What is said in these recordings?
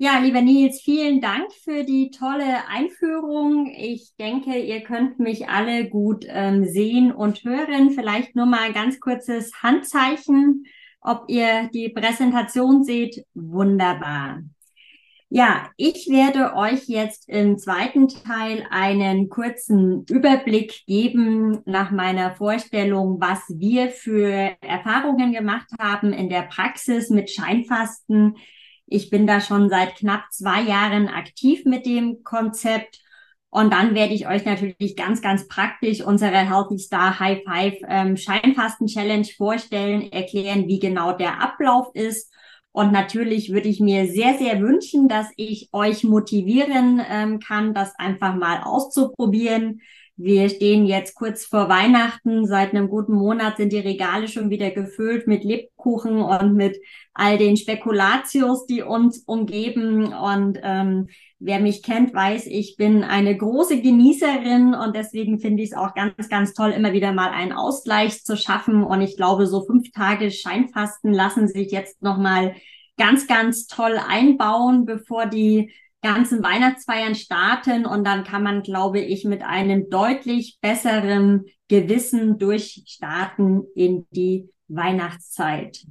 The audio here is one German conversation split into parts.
Ja, lieber Nils, vielen Dank für die tolle Einführung. Ich denke, ihr könnt mich alle gut ähm, sehen und hören. Vielleicht nur mal ein ganz kurzes Handzeichen, ob ihr die Präsentation seht. Wunderbar. Ja, ich werde euch jetzt im zweiten Teil einen kurzen Überblick geben nach meiner Vorstellung, was wir für Erfahrungen gemacht haben in der Praxis mit Scheinfasten ich bin da schon seit knapp zwei Jahren aktiv mit dem Konzept. Und dann werde ich euch natürlich ganz, ganz praktisch unsere Healthy Star High Five ähm, Scheinfasten Challenge vorstellen, erklären, wie genau der Ablauf ist. Und natürlich würde ich mir sehr, sehr wünschen, dass ich euch motivieren ähm, kann, das einfach mal auszuprobieren. Wir stehen jetzt kurz vor Weihnachten. Seit einem guten Monat sind die Regale schon wieder gefüllt mit Lebkuchen und mit all den Spekulatius, die uns umgeben. Und ähm, wer mich kennt, weiß, ich bin eine große Genießerin und deswegen finde ich es auch ganz, ganz toll, immer wieder mal einen Ausgleich zu schaffen. Und ich glaube, so fünf Tage Scheinfasten lassen sich jetzt nochmal ganz, ganz toll einbauen, bevor die ganzen Weihnachtsfeiern starten und dann kann man, glaube ich, mit einem deutlich besseren Gewissen durchstarten in die Weihnachtszeit.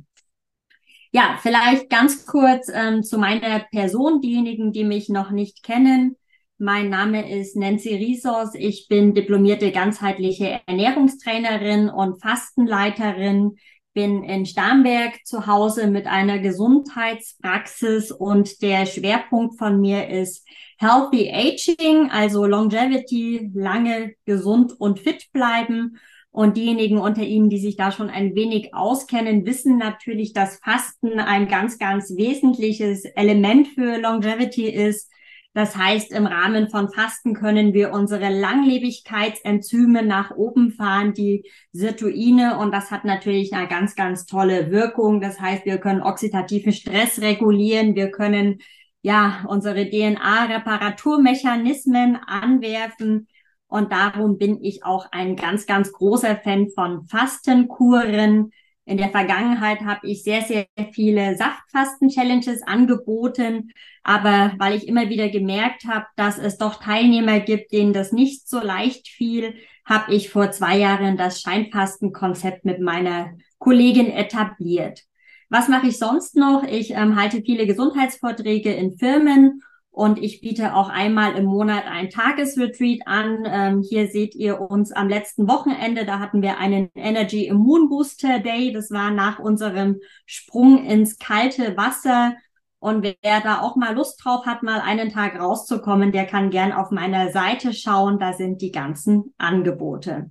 Ja, vielleicht ganz kurz ähm, zu meiner Person, diejenigen, die mich noch nicht kennen. Mein Name ist Nancy Riesos. Ich bin diplomierte ganzheitliche Ernährungstrainerin und Fastenleiterin bin in Starnberg zu Hause mit einer Gesundheitspraxis und der Schwerpunkt von mir ist Healthy Aging, also Longevity, lange gesund und fit bleiben. Und diejenigen unter Ihnen, die sich da schon ein wenig auskennen, wissen natürlich, dass Fasten ein ganz, ganz wesentliches Element für Longevity ist. Das heißt, im Rahmen von Fasten können wir unsere Langlebigkeitsenzyme nach oben fahren, die Sirtuine. Und das hat natürlich eine ganz, ganz tolle Wirkung. Das heißt, wir können oxidativen Stress regulieren. Wir können ja unsere DNA-Reparaturmechanismen anwerfen. Und darum bin ich auch ein ganz, ganz großer Fan von Fastenkuren. In der Vergangenheit habe ich sehr, sehr viele Saftfasten-Challenges angeboten, aber weil ich immer wieder gemerkt habe, dass es doch Teilnehmer gibt, denen das nicht so leicht fiel, habe ich vor zwei Jahren das Scheinfasten-Konzept mit meiner Kollegin etabliert. Was mache ich sonst noch? Ich ähm, halte viele Gesundheitsvorträge in Firmen und ich biete auch einmal im Monat ein Tagesretreat an. Ähm, hier seht ihr uns am letzten Wochenende. Da hatten wir einen Energy Immune Booster Day. Das war nach unserem Sprung ins kalte Wasser. Und wer da auch mal Lust drauf hat, mal einen Tag rauszukommen, der kann gern auf meiner Seite schauen. Da sind die ganzen Angebote.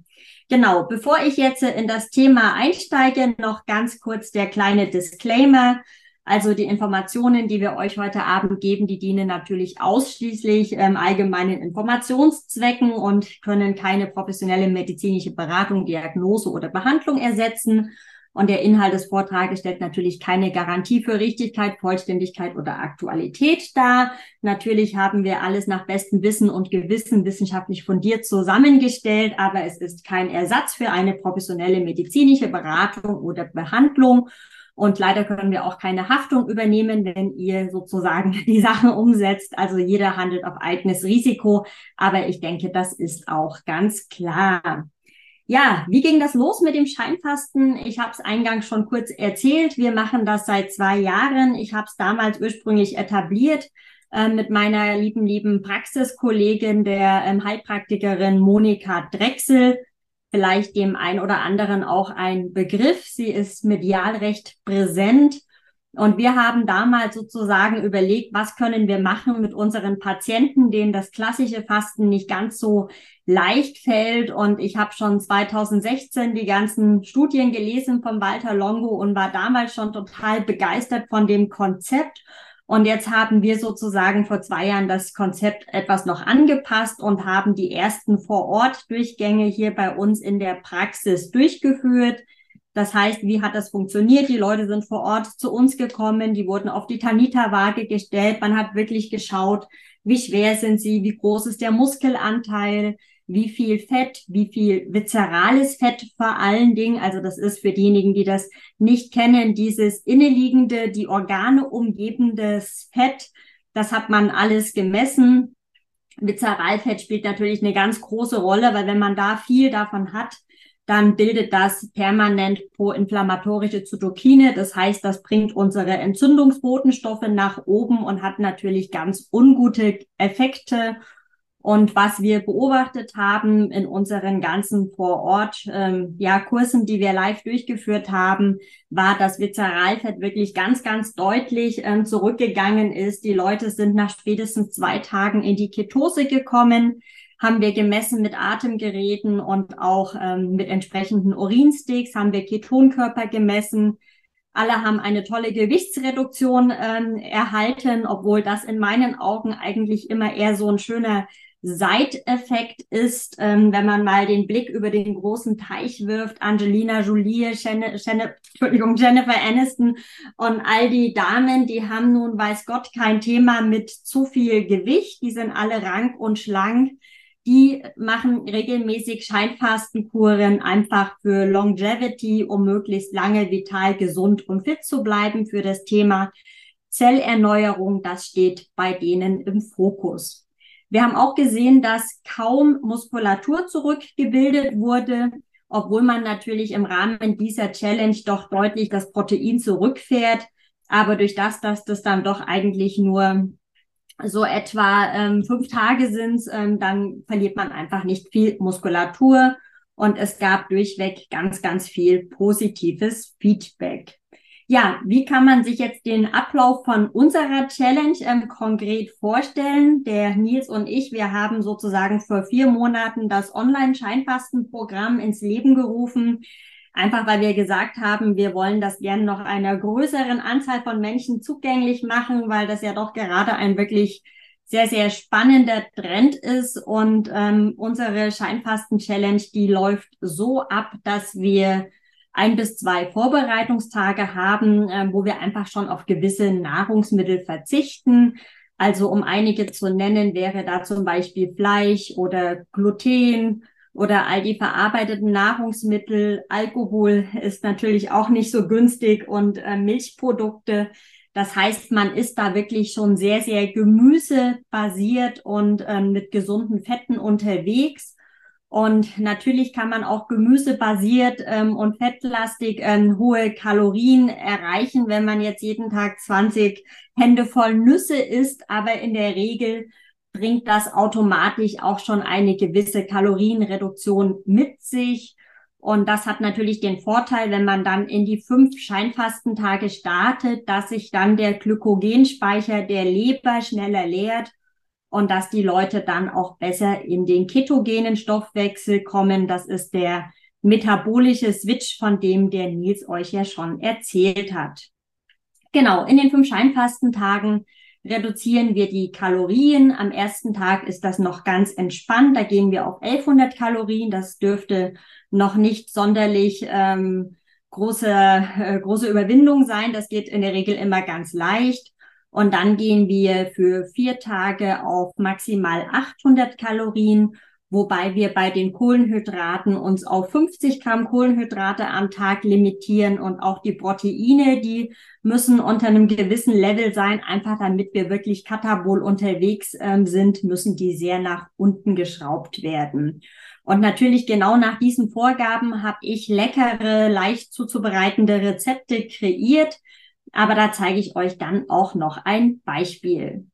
Genau, bevor ich jetzt in das Thema einsteige, noch ganz kurz der kleine Disclaimer. Also die Informationen, die wir euch heute Abend geben, die dienen natürlich ausschließlich ähm, allgemeinen Informationszwecken und können keine professionelle medizinische Beratung, Diagnose oder Behandlung ersetzen. Und der Inhalt des Vortrages stellt natürlich keine Garantie für Richtigkeit, Vollständigkeit oder Aktualität dar. Natürlich haben wir alles nach bestem Wissen und Gewissen wissenschaftlich fundiert zusammengestellt, aber es ist kein Ersatz für eine professionelle medizinische Beratung oder Behandlung. Und leider können wir auch keine Haftung übernehmen, wenn ihr sozusagen die Sachen umsetzt. Also jeder handelt auf eigenes Risiko. Aber ich denke, das ist auch ganz klar. Ja, wie ging das los mit dem Scheinfasten? Ich habe es eingangs schon kurz erzählt. Wir machen das seit zwei Jahren. Ich habe es damals ursprünglich etabliert äh, mit meiner lieben, lieben Praxiskollegin, der ähm, Heilpraktikerin Monika Drechsel vielleicht dem einen oder anderen auch ein Begriff. Sie ist medial recht präsent. Und wir haben damals sozusagen überlegt, was können wir machen mit unseren Patienten, denen das klassische Fasten nicht ganz so leicht fällt. Und ich habe schon 2016 die ganzen Studien gelesen von Walter Longo und war damals schon total begeistert von dem Konzept und jetzt haben wir sozusagen vor zwei Jahren das Konzept etwas noch angepasst und haben die ersten Vor-Ort-Durchgänge hier bei uns in der Praxis durchgeführt. Das heißt, wie hat das funktioniert? Die Leute sind vor Ort zu uns gekommen, die wurden auf die Tanita-Waage gestellt. Man hat wirklich geschaut, wie schwer sind sie, wie groß ist der Muskelanteil, wie viel Fett, wie viel viszerales Fett vor allen Dingen. Also das ist für diejenigen, die das nicht kennen, dieses inneliegende, die Organe umgebendes Fett. Das hat man alles gemessen. Viszeralfett spielt natürlich eine ganz große Rolle, weil wenn man da viel davon hat, dann bildet das permanent proinflammatorische Zytokine. Das heißt, das bringt unsere Entzündungsbotenstoffe nach oben und hat natürlich ganz ungute Effekte und was wir beobachtet haben in unseren ganzen Vorort ähm, ja, Kursen, die wir live durchgeführt haben, war, dass Viszeralfett wirklich ganz, ganz deutlich ähm, zurückgegangen ist. Die Leute sind nach spätestens zwei Tagen in die Ketose gekommen, haben wir gemessen mit Atemgeräten und auch ähm, mit entsprechenden Urinsticks, haben wir Ketonkörper gemessen. Alle haben eine tolle Gewichtsreduktion ähm, erhalten, obwohl das in meinen Augen eigentlich immer eher so ein schöner Seiteffekt ist, ähm, wenn man mal den Blick über den großen Teich wirft, Angelina Jolie, Entschuldigung, Jennifer Aniston und all die Damen, die haben nun, weiß Gott, kein Thema mit zu viel Gewicht, die sind alle rank und schlank. Die machen regelmäßig Scheinfastenkuren einfach für Longevity, um möglichst lange vital, gesund und fit zu bleiben für das Thema Zellerneuerung. Das steht bei denen im Fokus. Wir haben auch gesehen, dass kaum Muskulatur zurückgebildet wurde, obwohl man natürlich im Rahmen dieser Challenge doch deutlich das Protein zurückfährt. Aber durch das, dass das dann doch eigentlich nur so etwa ähm, fünf Tage sind, ähm, dann verliert man einfach nicht viel Muskulatur. Und es gab durchweg ganz, ganz viel positives Feedback. Ja, wie kann man sich jetzt den Ablauf von unserer Challenge ähm, konkret vorstellen? Der Nils und ich, wir haben sozusagen vor vier Monaten das Online-Scheinfastenprogramm ins Leben gerufen. Einfach weil wir gesagt haben, wir wollen das gerne noch einer größeren Anzahl von Menschen zugänglich machen, weil das ja doch gerade ein wirklich sehr, sehr spannender Trend ist. Und ähm, unsere Scheinfasten-Challenge, die läuft so ab, dass wir ein bis zwei Vorbereitungstage haben, äh, wo wir einfach schon auf gewisse Nahrungsmittel verzichten. Also um einige zu nennen, wäre da zum Beispiel Fleisch oder Gluten oder all die verarbeiteten Nahrungsmittel. Alkohol ist natürlich auch nicht so günstig und äh, Milchprodukte. Das heißt, man ist da wirklich schon sehr, sehr gemüsebasiert und äh, mit gesunden Fetten unterwegs. Und natürlich kann man auch gemüsebasiert ähm, und fettlastig ähm, hohe Kalorien erreichen, wenn man jetzt jeden Tag 20 Hände voll Nüsse isst. Aber in der Regel bringt das automatisch auch schon eine gewisse Kalorienreduktion mit sich. Und das hat natürlich den Vorteil, wenn man dann in die fünf Scheinfastentage startet, dass sich dann der Glykogenspeicher der Leber schneller leert und dass die Leute dann auch besser in den ketogenen Stoffwechsel kommen. Das ist der metabolische Switch, von dem der Nils euch ja schon erzählt hat. Genau, in den fünf Scheinfastentagen reduzieren wir die Kalorien. Am ersten Tag ist das noch ganz entspannt. Da gehen wir auf 1100 Kalorien. Das dürfte noch nicht sonderlich ähm, große, äh, große Überwindung sein. Das geht in der Regel immer ganz leicht. Und dann gehen wir für vier Tage auf maximal 800 Kalorien, wobei wir bei den Kohlenhydraten uns auf 50 Gramm Kohlenhydrate am Tag limitieren und auch die Proteine, die müssen unter einem gewissen Level sein, einfach damit wir wirklich katabol unterwegs äh, sind, müssen die sehr nach unten geschraubt werden. Und natürlich genau nach diesen Vorgaben habe ich leckere, leicht zuzubereitende Rezepte kreiert aber da zeige ich euch dann auch noch ein Beispiel.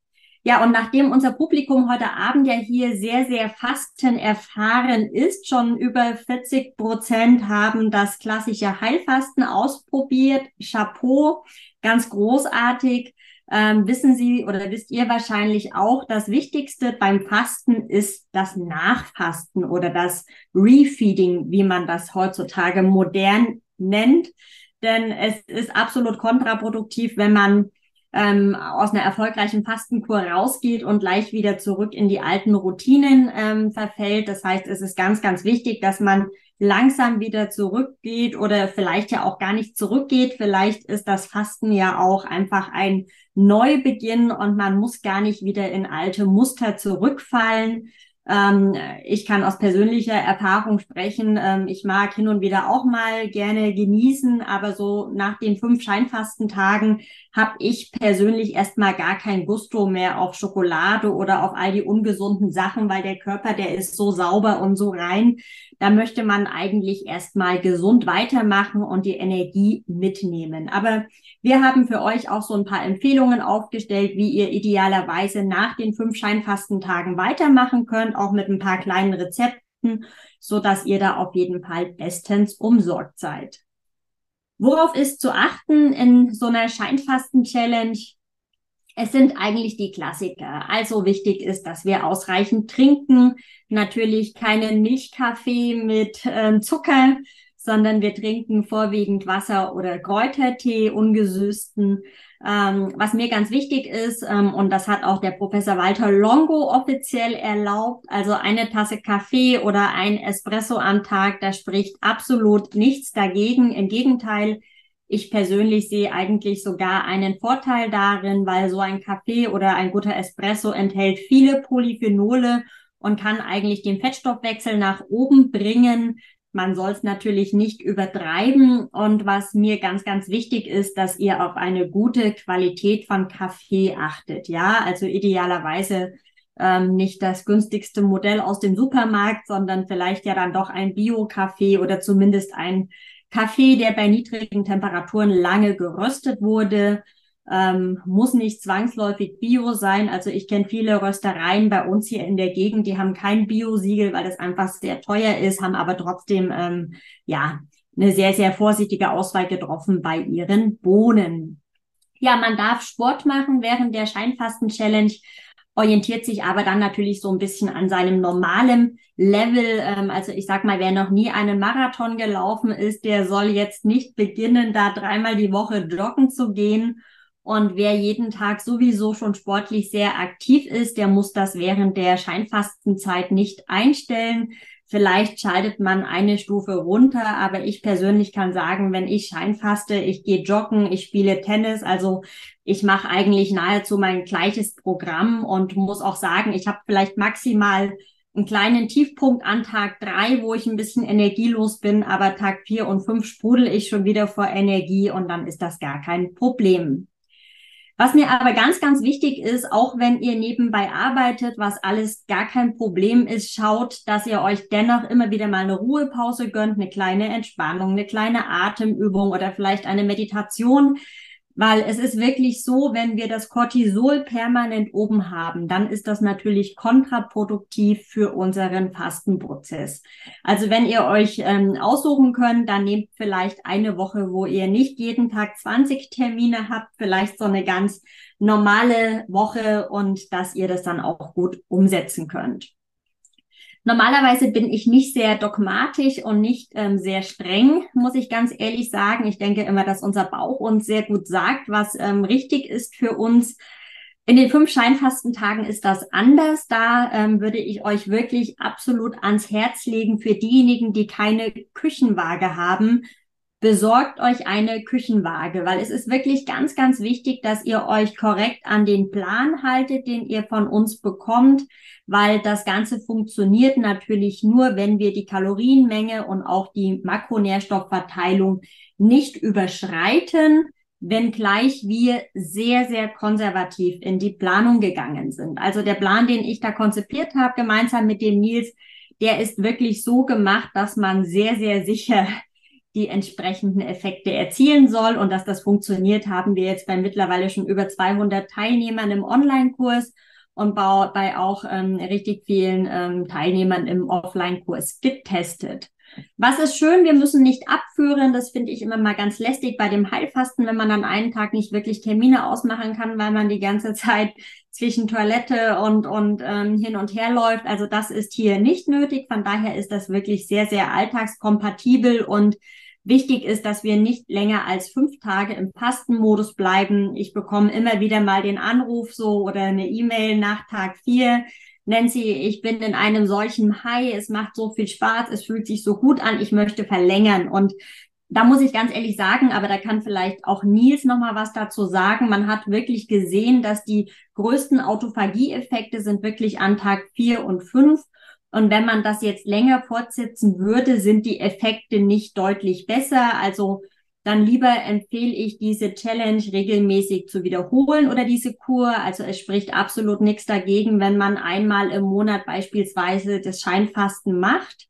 Ja, und nachdem unser Publikum heute Abend ja hier sehr, sehr Fasten erfahren ist, schon über 40 Prozent haben das klassische Heilfasten ausprobiert. Chapeau, ganz großartig. Ähm, wissen Sie oder wisst ihr wahrscheinlich auch, das Wichtigste beim Fasten ist das Nachfasten oder das Refeeding, wie man das heutzutage modern nennt denn es ist absolut kontraproduktiv, wenn man ähm, aus einer erfolgreichen Fastenkur rausgeht und gleich wieder zurück in die alten Routinen ähm, verfällt. Das heißt, es ist ganz, ganz wichtig, dass man langsam wieder zurückgeht oder vielleicht ja auch gar nicht zurückgeht. Vielleicht ist das Fasten ja auch einfach ein Neubeginn und man muss gar nicht wieder in alte Muster zurückfallen. Ähm, ich kann aus persönlicher Erfahrung sprechen. Ähm, ich mag hin und wieder auch mal gerne genießen, aber so nach den fünf Scheinfastentagen habe ich persönlich erstmal gar kein Gusto mehr auf Schokolade oder auf all die ungesunden Sachen, weil der Körper, der ist so sauber und so rein. Da möchte man eigentlich erstmal gesund weitermachen und die Energie mitnehmen. Aber wir haben für euch auch so ein paar Empfehlungen aufgestellt, wie ihr idealerweise nach den fünf Scheinfastentagen weitermachen könnt, auch mit ein paar kleinen Rezepten, so dass ihr da auf jeden Fall bestens umsorgt seid. Worauf ist zu achten in so einer Scheinfasten-Challenge? Es sind eigentlich die Klassiker. Also wichtig ist, dass wir ausreichend trinken. Natürlich keinen Milchkaffee mit äh, Zucker, sondern wir trinken vorwiegend Wasser oder Kräutertee, ungesüßten. Ähm, was mir ganz wichtig ist, ähm, und das hat auch der Professor Walter Longo offiziell erlaubt, also eine Tasse Kaffee oder ein Espresso am Tag, da spricht absolut nichts dagegen. Im Gegenteil, ich persönlich sehe eigentlich sogar einen Vorteil darin, weil so ein Kaffee oder ein guter Espresso enthält viele Polyphenole und kann eigentlich den Fettstoffwechsel nach oben bringen. Man soll es natürlich nicht übertreiben. Und was mir ganz, ganz wichtig ist, dass ihr auf eine gute Qualität von Kaffee achtet. Ja, also idealerweise ähm, nicht das günstigste Modell aus dem Supermarkt, sondern vielleicht ja dann doch ein Bio-Kaffee oder zumindest ein Kaffee, der bei niedrigen Temperaturen lange geröstet wurde ähm, muss nicht zwangsläufig Bio sein. Also ich kenne viele Röstereien bei uns hier in der Gegend, die haben kein Bio-Siegel, weil das einfach sehr teuer ist, haben aber trotzdem ähm, ja eine sehr, sehr vorsichtige Auswahl getroffen bei ihren Bohnen. Ja, man darf Sport machen während der Scheinfasten-Challenge, orientiert sich aber dann natürlich so ein bisschen an seinem normalen Level. Ähm, also ich sag mal, wer noch nie einen Marathon gelaufen ist, der soll jetzt nicht beginnen, da dreimal die Woche joggen zu gehen und wer jeden Tag sowieso schon sportlich sehr aktiv ist, der muss das während der Scheinfastenzeit nicht einstellen. Vielleicht schaltet man eine Stufe runter, aber ich persönlich kann sagen, wenn ich Scheinfaste, ich gehe joggen, ich spiele Tennis, also ich mache eigentlich nahezu mein gleiches Programm und muss auch sagen, ich habe vielleicht maximal einen kleinen Tiefpunkt an Tag drei, wo ich ein bisschen energielos bin, aber Tag vier und fünf sprudel ich schon wieder vor Energie und dann ist das gar kein Problem. Was mir aber ganz, ganz wichtig ist, auch wenn ihr nebenbei arbeitet, was alles gar kein Problem ist, schaut, dass ihr euch dennoch immer wieder mal eine Ruhepause gönnt, eine kleine Entspannung, eine kleine Atemübung oder vielleicht eine Meditation, weil es ist wirklich so, wenn wir das Cortisol permanent oben haben, dann ist das natürlich kontraproduktiv für unseren Fastenprozess. Also wenn ihr euch ähm, aussuchen könnt, dann nehmt vielleicht eine Woche, wo ihr nicht jeden Tag 20 Termine habt, vielleicht so eine ganz normale Woche und dass ihr das dann auch gut umsetzen könnt. Normalerweise bin ich nicht sehr dogmatisch und nicht ähm, sehr streng, muss ich ganz ehrlich sagen. Ich denke immer, dass unser Bauch uns sehr gut sagt, was ähm, richtig ist für uns. In den fünf Scheinfastentagen ist das anders. Da ähm, würde ich euch wirklich absolut ans Herz legen für diejenigen, die keine Küchenwaage haben. Besorgt euch eine Küchenwaage, weil es ist wirklich ganz, ganz wichtig, dass ihr euch korrekt an den Plan haltet, den ihr von uns bekommt weil das Ganze funktioniert natürlich nur, wenn wir die Kalorienmenge und auch die Makronährstoffverteilung nicht überschreiten, wenngleich wir sehr, sehr konservativ in die Planung gegangen sind. Also der Plan, den ich da konzipiert habe, gemeinsam mit dem Nils, der ist wirklich so gemacht, dass man sehr, sehr sicher die entsprechenden Effekte erzielen soll. Und dass das funktioniert, haben wir jetzt bei mittlerweile schon über 200 Teilnehmern im Online-Kurs und bei auch ähm, richtig vielen ähm, Teilnehmern im Offline-Kurs getestet. Was ist schön, wir müssen nicht abführen. Das finde ich immer mal ganz lästig bei dem Heilfasten, wenn man dann einen Tag nicht wirklich Termine ausmachen kann, weil man die ganze Zeit zwischen Toilette und, und ähm, hin und her läuft. Also das ist hier nicht nötig. Von daher ist das wirklich sehr, sehr alltagskompatibel und Wichtig ist, dass wir nicht länger als fünf Tage im Fastenmodus bleiben. Ich bekomme immer wieder mal den Anruf so oder eine E-Mail nach Tag vier. Nancy, ich bin in einem solchen High, es macht so viel Spaß, es fühlt sich so gut an, ich möchte verlängern. Und da muss ich ganz ehrlich sagen, aber da kann vielleicht auch Nils noch mal was dazu sagen. Man hat wirklich gesehen, dass die größten Autophagie-Effekte sind wirklich an Tag vier und fünf. Und wenn man das jetzt länger fortsetzen würde, sind die Effekte nicht deutlich besser. Also dann lieber empfehle ich diese Challenge regelmäßig zu wiederholen oder diese Kur. Also es spricht absolut nichts dagegen, wenn man einmal im Monat beispielsweise das Scheinfasten macht.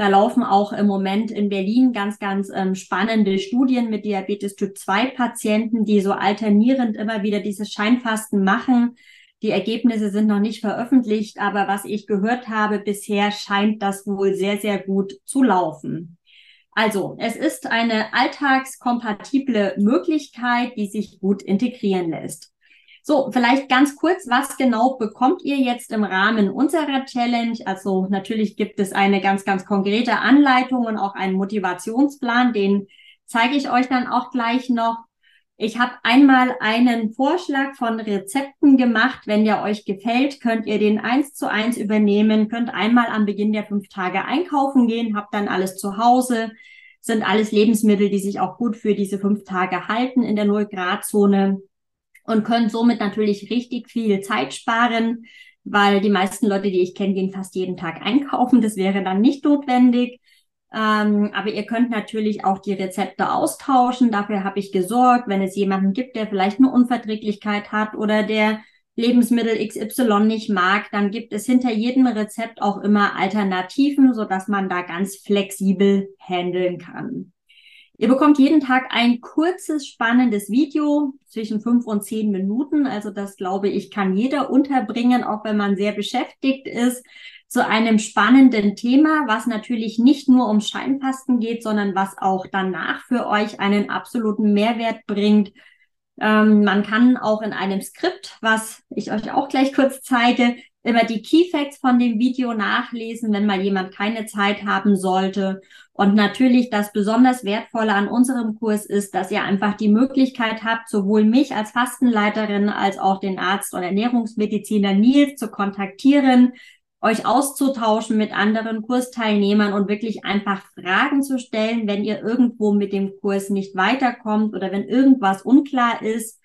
Da laufen auch im Moment in Berlin ganz, ganz ähm, spannende Studien mit Diabetes Typ 2 Patienten, die so alternierend immer wieder dieses Scheinfasten machen. Die Ergebnisse sind noch nicht veröffentlicht, aber was ich gehört habe bisher scheint das wohl sehr, sehr gut zu laufen. Also, es ist eine alltagskompatible Möglichkeit, die sich gut integrieren lässt. So, vielleicht ganz kurz, was genau bekommt ihr jetzt im Rahmen unserer Challenge? Also natürlich gibt es eine ganz, ganz konkrete Anleitung und auch einen Motivationsplan, den zeige ich euch dann auch gleich noch. Ich habe einmal einen Vorschlag von Rezepten gemacht. Wenn der euch gefällt, könnt ihr den eins zu eins übernehmen, könnt einmal am Beginn der fünf Tage einkaufen gehen, habt dann alles zu Hause, sind alles Lebensmittel, die sich auch gut für diese fünf Tage halten in der Null-Grad-Zone und können somit natürlich richtig viel Zeit sparen, weil die meisten Leute, die ich kenne, gehen fast jeden Tag einkaufen. Das wäre dann nicht notwendig. Ähm, aber ihr könnt natürlich auch die Rezepte austauschen. Dafür habe ich gesorgt, wenn es jemanden gibt, der vielleicht eine Unverträglichkeit hat oder der Lebensmittel XY nicht mag, dann gibt es hinter jedem Rezept auch immer Alternativen, so dass man da ganz flexibel handeln kann. Ihr bekommt jeden Tag ein kurzes, spannendes Video zwischen fünf und zehn Minuten. Also das glaube ich, kann jeder unterbringen, auch wenn man sehr beschäftigt ist, zu einem spannenden Thema, was natürlich nicht nur um Scheinfasten geht, sondern was auch danach für euch einen absoluten Mehrwert bringt. Ähm, man kann auch in einem Skript, was ich euch auch gleich kurz zeige, immer die Key Facts von dem Video nachlesen, wenn mal jemand keine Zeit haben sollte. Und natürlich das besonders Wertvolle an unserem Kurs ist, dass ihr einfach die Möglichkeit habt, sowohl mich als Fastenleiterin als auch den Arzt und Ernährungsmediziner Nils zu kontaktieren, euch auszutauschen mit anderen Kursteilnehmern und wirklich einfach Fragen zu stellen, wenn ihr irgendwo mit dem Kurs nicht weiterkommt oder wenn irgendwas unklar ist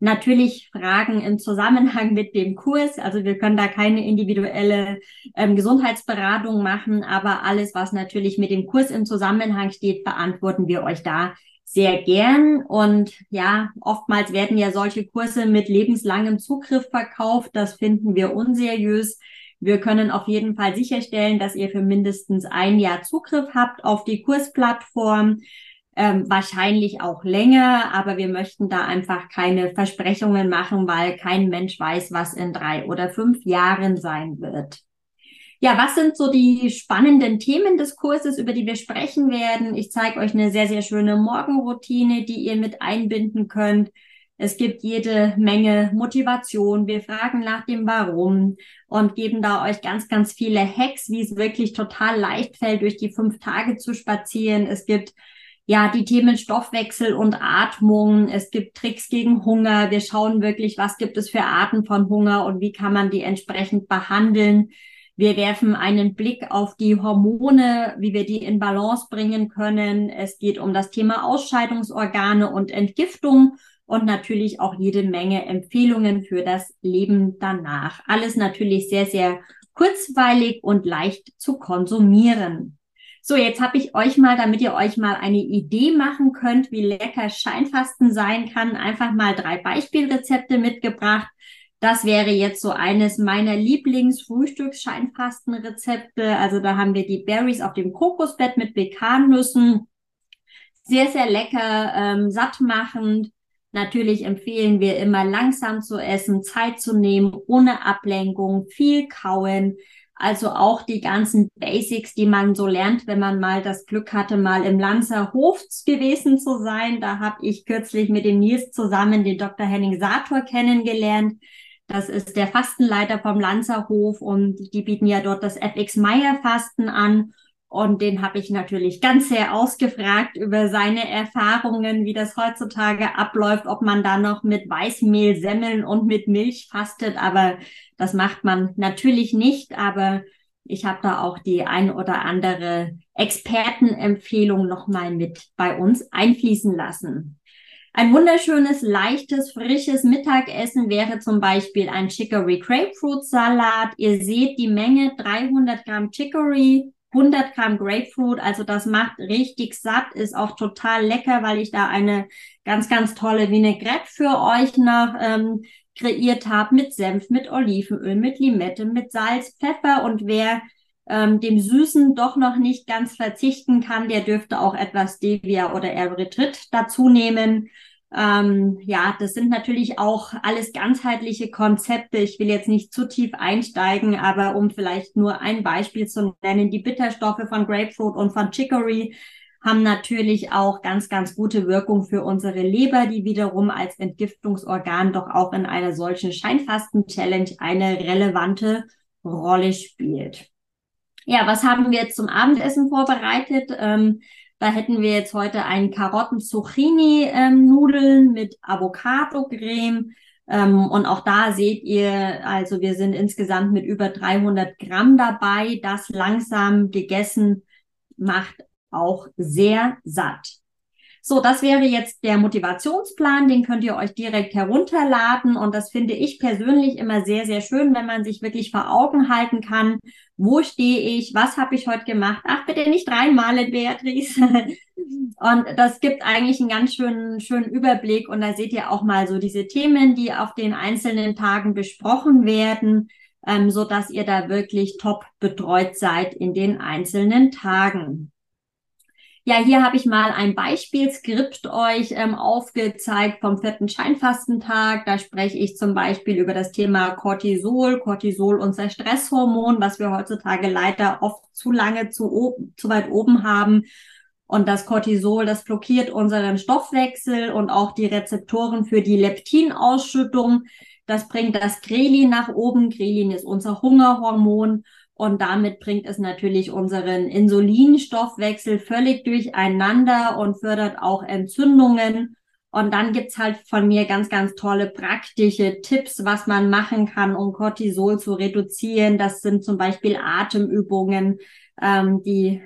natürlich Fragen im Zusammenhang mit dem Kurs. Also wir können da keine individuelle ähm, Gesundheitsberatung machen, aber alles, was natürlich mit dem Kurs im Zusammenhang steht, beantworten wir euch da sehr gern. Und ja, oftmals werden ja solche Kurse mit lebenslangem Zugriff verkauft. Das finden wir unseriös. Wir können auf jeden Fall sicherstellen, dass ihr für mindestens ein Jahr Zugriff habt auf die Kursplattform ähm, wahrscheinlich auch länger, aber wir möchten da einfach keine Versprechungen machen, weil kein Mensch weiß, was in drei oder fünf Jahren sein wird. Ja, was sind so die spannenden Themen des Kurses, über die wir sprechen werden? Ich zeige euch eine sehr, sehr schöne Morgenroutine, die ihr mit einbinden könnt. Es gibt jede Menge Motivation. Wir fragen nach dem Warum und geben da euch ganz, ganz viele Hacks, wie es wirklich total leicht fällt, durch die fünf Tage zu spazieren. Es gibt ja, die Themen Stoffwechsel und Atmung. Es gibt Tricks gegen Hunger. Wir schauen wirklich, was gibt es für Arten von Hunger und wie kann man die entsprechend behandeln. Wir werfen einen Blick auf die Hormone, wie wir die in Balance bringen können. Es geht um das Thema Ausscheidungsorgane und Entgiftung und natürlich auch jede Menge Empfehlungen für das Leben danach. Alles natürlich sehr, sehr kurzweilig und leicht zu konsumieren. So, jetzt habe ich euch mal, damit ihr euch mal eine Idee machen könnt, wie lecker Scheinfasten sein kann, einfach mal drei Beispielrezepte mitgebracht. Das wäre jetzt so eines meiner Lieblings-Frühstücks-Scheinfastenrezepte. Also da haben wir die Berries auf dem Kokosbett mit Bekannüssen. Sehr, sehr lecker, ähm, sattmachend. Natürlich empfehlen wir immer langsam zu essen, Zeit zu nehmen, ohne Ablenkung, viel kauen. Also auch die ganzen Basics, die man so lernt, wenn man mal das Glück hatte, mal im Lanzerhof gewesen zu sein. Da habe ich kürzlich mit dem Nils zusammen den Dr. Henning Sator kennengelernt. Das ist der Fastenleiter vom Lanzerhof und die bieten ja dort das FX Meyer Fasten an. Und den habe ich natürlich ganz sehr ausgefragt über seine Erfahrungen, wie das heutzutage abläuft, ob man da noch mit Weißmehl, Semmeln und mit Milch fastet. Aber das macht man natürlich nicht. Aber ich habe da auch die ein oder andere Expertenempfehlung nochmal mit bei uns einfließen lassen. Ein wunderschönes, leichtes, frisches Mittagessen wäre zum Beispiel ein Chicory Grapefruit Salat. Ihr seht die Menge 300 Gramm Chicory, 100 Gramm Grapefruit. Also das macht richtig satt, ist auch total lecker, weil ich da eine ganz, ganz tolle Vinaigrette für euch noch ähm, kreiert habe mit Senf, mit Olivenöl, mit Limette, mit Salz, Pfeffer und wer ähm, dem Süßen doch noch nicht ganz verzichten kann, der dürfte auch etwas Stevia oder Erythrit dazu nehmen. Ähm, ja, das sind natürlich auch alles ganzheitliche Konzepte. Ich will jetzt nicht zu tief einsteigen, aber um vielleicht nur ein Beispiel zu nennen, die Bitterstoffe von Grapefruit und von Chicory haben natürlich auch ganz, ganz gute Wirkung für unsere Leber, die wiederum als Entgiftungsorgan doch auch in einer solchen Scheinfasten-Challenge eine relevante Rolle spielt. Ja, was haben wir jetzt zum Abendessen vorbereitet? Ähm, da hätten wir jetzt heute einen Karotten-Zucchini-Nudeln ähm, mit Avocado-Creme. Ähm, und auch da seht ihr, also wir sind insgesamt mit über 300 Gramm dabei. Das langsam gegessen macht auch sehr satt. So, das wäre jetzt der Motivationsplan, den könnt ihr euch direkt herunterladen und das finde ich persönlich immer sehr, sehr schön, wenn man sich wirklich vor Augen halten kann, wo stehe ich, was habe ich heute gemacht, ach bitte nicht reinmalen, Beatrice. und das gibt eigentlich einen ganz schönen, schönen Überblick und da seht ihr auch mal so diese Themen, die auf den einzelnen Tagen besprochen werden, ähm, so dass ihr da wirklich top betreut seid in den einzelnen Tagen. Ja, hier habe ich mal ein Beispielskript euch ähm, aufgezeigt vom vierten Scheinfastentag. Da spreche ich zum Beispiel über das Thema Cortisol, Cortisol unser Stresshormon, was wir heutzutage leider oft zu lange zu, zu weit oben haben. Und das Cortisol, das blockiert unseren Stoffwechsel und auch die Rezeptoren für die Leptinausschüttung. Das bringt das Grelin nach oben. Grelin ist unser Hungerhormon und damit bringt es natürlich unseren Insulinstoffwechsel völlig durcheinander und fördert auch Entzündungen. Und dann gibt's halt von mir ganz, ganz tolle praktische Tipps, was man machen kann, um Cortisol zu reduzieren. Das sind zum Beispiel Atemübungen, ähm, die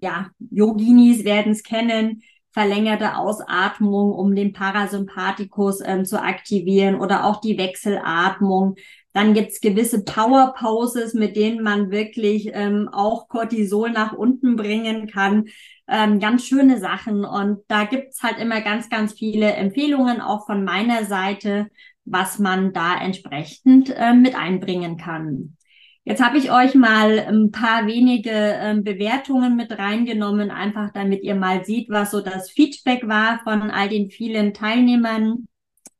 ja, Yoginis werden es kennen, verlängerte Ausatmung, um den Parasympathikus ähm, zu aktivieren oder auch die Wechselatmung. Dann gibt's gewisse Power Poses, mit denen man wirklich ähm, auch Cortisol nach unten bringen kann. Ähm, ganz schöne Sachen. Und da gibt's halt immer ganz, ganz viele Empfehlungen auch von meiner Seite, was man da entsprechend äh, mit einbringen kann. Jetzt habe ich euch mal ein paar wenige äh, Bewertungen mit reingenommen, einfach damit ihr mal seht, was so das Feedback war von all den vielen Teilnehmern.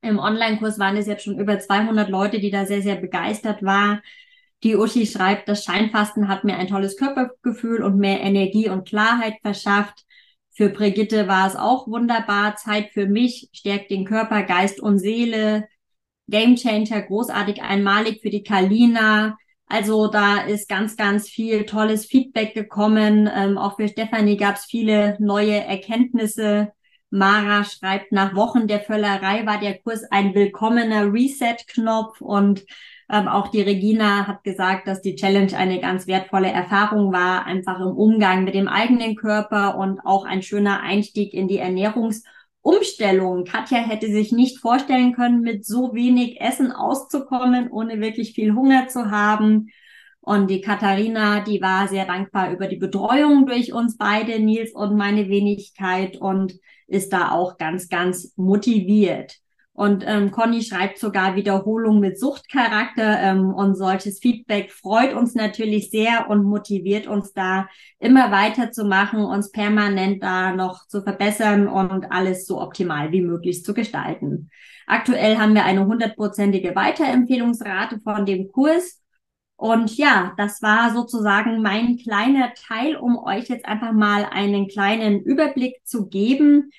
Im Online-Kurs waren es jetzt schon über 200 Leute, die da sehr, sehr begeistert waren. Die Uschi schreibt, das Scheinfasten hat mir ein tolles Körpergefühl und mehr Energie und Klarheit verschafft. Für Brigitte war es auch wunderbar. Zeit für mich, stärkt den Körper, Geist und Seele. Gamechanger, großartig, einmalig für die Kalina. Also da ist ganz, ganz viel tolles Feedback gekommen. Ähm, auch für Stefanie gab es viele neue Erkenntnisse. Mara schreibt, nach Wochen der Völlerei war der Kurs ein willkommener Reset-Knopf und ähm, auch die Regina hat gesagt, dass die Challenge eine ganz wertvolle Erfahrung war, einfach im Umgang mit dem eigenen Körper und auch ein schöner Einstieg in die Ernährungsumstellung. Katja hätte sich nicht vorstellen können, mit so wenig Essen auszukommen, ohne wirklich viel Hunger zu haben. Und die Katharina, die war sehr dankbar über die Betreuung durch uns beide, Nils und meine Wenigkeit und ist da auch ganz, ganz motiviert. Und ähm, Conny schreibt sogar Wiederholung mit Suchtcharakter ähm, und solches Feedback freut uns natürlich sehr und motiviert uns da immer weiterzumachen, uns permanent da noch zu verbessern und alles so optimal wie möglich zu gestalten. Aktuell haben wir eine hundertprozentige Weiterempfehlungsrate von dem Kurs und ja, das war sozusagen mein kleiner Teil, um euch jetzt einfach mal einen kleinen Überblick zu geben.